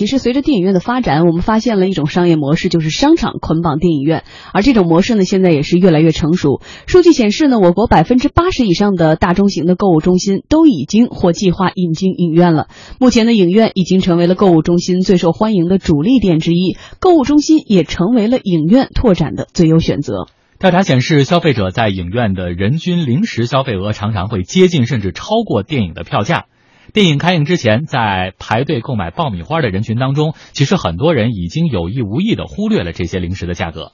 其实随着电影院的发展，我们发现了一种商业模式，就是商场捆绑电影院，而这种模式呢，现在也是越来越成熟。数据显示呢，我国百分之八十以上的大中型的购物中心都已经或计划引进影院了。目前的影院已经成为了购物中心最受欢迎的主力店之一，购物中心也成为了影院拓展的最优选择。调查显示，消费者在影院的人均零食消费额常常会接近甚至超过电影的票价。电影开映之前，在排队购买爆米花的人群当中，其实很多人已经有意无意的忽略了这些零食的价格。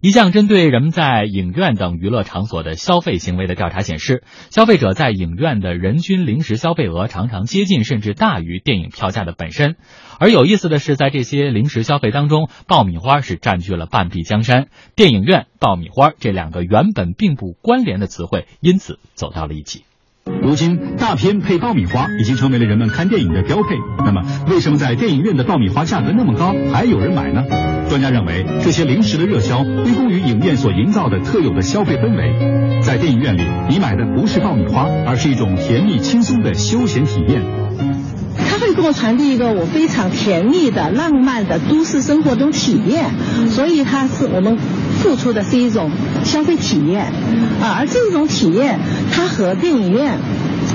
一项针对人们在影院等娱乐场所的消费行为的调查显示，消费者在影院的人均零食消费额常常接近甚至大于电影票价的本身。而有意思的是，在这些零食消费当中，爆米花是占据了半壁江山。电影院、爆米花这两个原本并不关联的词汇，因此走到了一起。如今，大片配爆米花已经成为了人们看电影的标配。那么，为什么在电影院的爆米花价格那么高，还有人买呢？专家认为，这些零食的热销归功于影院所营造的特有的消费氛围。在电影院里，你买的不是爆米花，而是一种甜蜜轻松的休闲体验。它会给我传递一个我非常甜蜜的、浪漫的都市生活中体验，所以它是我们付出的是一种消费体验啊，而这种体验它和电影院。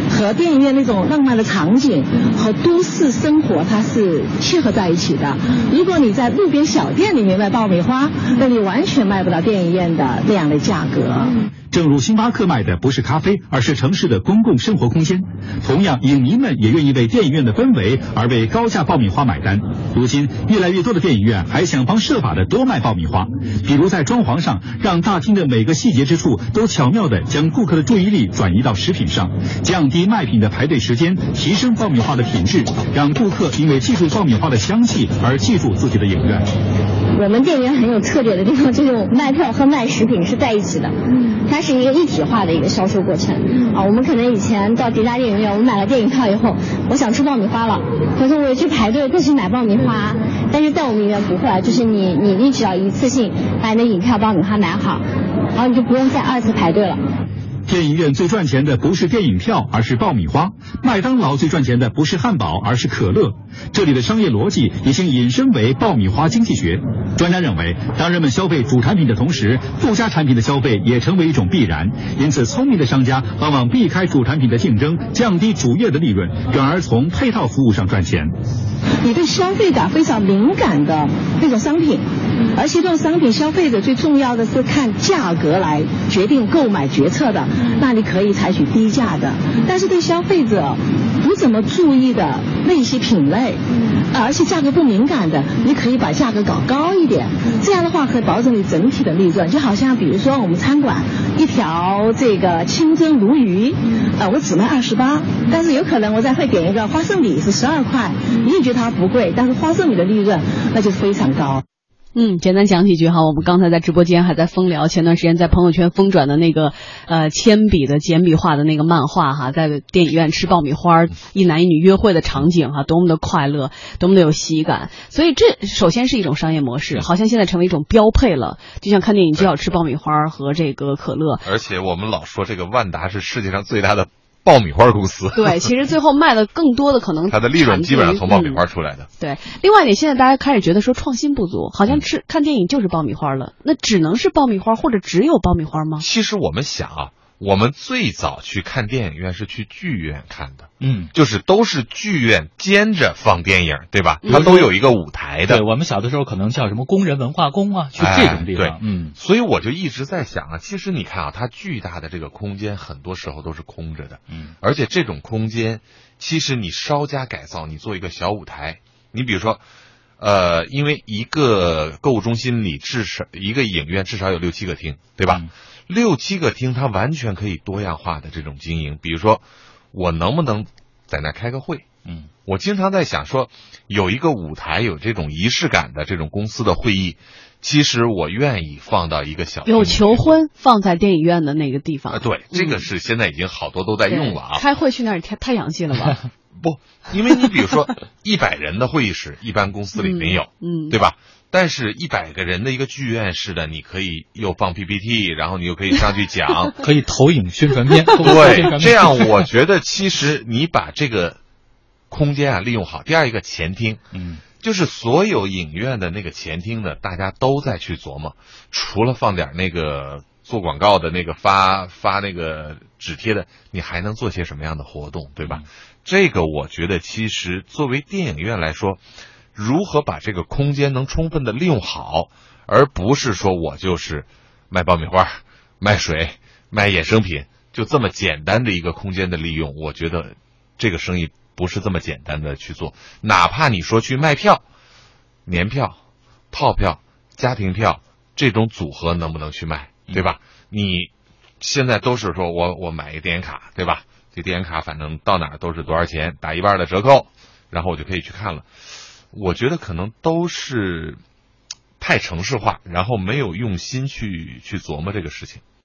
和电影院那种浪漫的场景和都市生活，它是契合在一起的。如果你在路边小店里面卖爆米花，那你完全卖不到电影院的那样的价格。正如星巴克卖的不是咖啡，而是城市的公共生活空间。同样，影迷们也愿意为电影院的氛围而为高价爆米花买单。如今，越来越多的电影院还想方设法的多卖爆米花，比如在装潢上，让大厅的每个细节之处都巧妙的将顾客的注意力转移到食品上，降低卖品的排队时间，提升爆米花的品质，让顾客因为记住爆米花的香气而记住自己的影院。我们电影院很有特点的地方，就是卖票和卖食品是在一起的。它是一个一体化的一个销售过程啊，我们可能以前到迪家电影院，我们买了电影票以后，我想吃爆米花了，可是我去排队再去买爆米花，但是在我们影院不会，就是你你你只要一次性把你的影票爆米花买好，然后你就不用再二次排队了。电影院最赚钱的不是电影票，而是爆米花；麦当劳最赚钱的不是汉堡，而是可乐。这里的商业逻辑已经引申为爆米花经济学。专家认为，当人们消费主产品的同时，附加产品的消费也成为一种必然。因此，聪明的商家往往避开主产品的竞争，降低主业的利润，转而从配套服务上赚钱。你对消费感非常敏感的那种商品，而且这种商品消费者最重要的是看价格来决定购买决策的，那你可以采取低价的。但是对消费者不怎么注意的那些品类，而且价格不敏感的，你可以把价格搞高一点，这样的话可以保证你整体的利润。就好像比如说我们餐馆一条这个清蒸鲈鱼，呃，我只卖二十八，但是有可能我再会点一个花生米是十二块，你也觉得它不贵，但是花生米的利润那就非常高。嗯，简单讲几句哈。我们刚才在直播间还在疯聊，前段时间在朋友圈疯转的那个呃铅笔的简笔画的那个漫画哈，在电影院吃爆米花，一男一女约会的场景哈，多么的快乐，多么的有喜感。所以这首先是一种商业模式，好像现在成为一种标配了。就像看电影就要吃爆米花和这个可乐。而且我们老说这个万达是世界上最大的。爆米花公司对，其实最后卖的更多的可能 它的利润基本上从爆米花出来的。对，另外一点，现在大家开始觉得说创新不足，好像吃看电影就是爆米花了，那只能是爆米花或者只有爆米花吗？其实我们想啊。我们最早去看电影院是去剧院看的，嗯，就是都是剧院兼着放电影，对吧？它都有一个舞台的。对我们小的时候可能叫什么工人文化宫啊，去这种地方。嗯，所以我就一直在想啊，其实你看啊，它巨大的这个空间，很多时候都是空着的。嗯，而且这种空间，其实你稍加改造，你做一个小舞台，你比如说，呃，因为一个购物中心里至少一个影院至少有六七个厅，对吧？六七个厅，它完全可以多样化的这种经营。比如说，我能不能在那开个会？嗯，我经常在想说，有一个舞台，有这种仪式感的这种公司的会议，其实我愿意放到一个小有求婚放在电影院的那个地方。啊，对，这个是现在已经好多都在用了啊。开会去那儿太太洋气了吧？不，因为你比如说一百人的会议室，一般公司里没有，嗯，对吧？但是，一百个人的一个剧院式的，你可以又放 PPT，然后你又可以上去讲，可以投影宣传片。对，这样我觉得其实你把这个空间啊利用好。第二一个前厅，嗯，就是所有影院的那个前厅呢，大家都在去琢磨，除了放点那个做广告的那个发发那个纸贴的，你还能做些什么样的活动，对吧？这个我觉得，其实作为电影院来说，如何把这个空间能充分的利用好，而不是说我就是卖爆米花、卖水、卖衍生品，就这么简单的一个空间的利用，我觉得这个生意不是这么简单的去做。哪怕你说去卖票、年票、套票、家庭票这种组合能不能去卖，对吧？你现在都是说我我买一个电影卡，对吧？这电影卡反正到哪儿都是多少钱，打一半的折扣，然后我就可以去看了。我觉得可能都是太城市化，然后没有用心去去琢磨这个事情。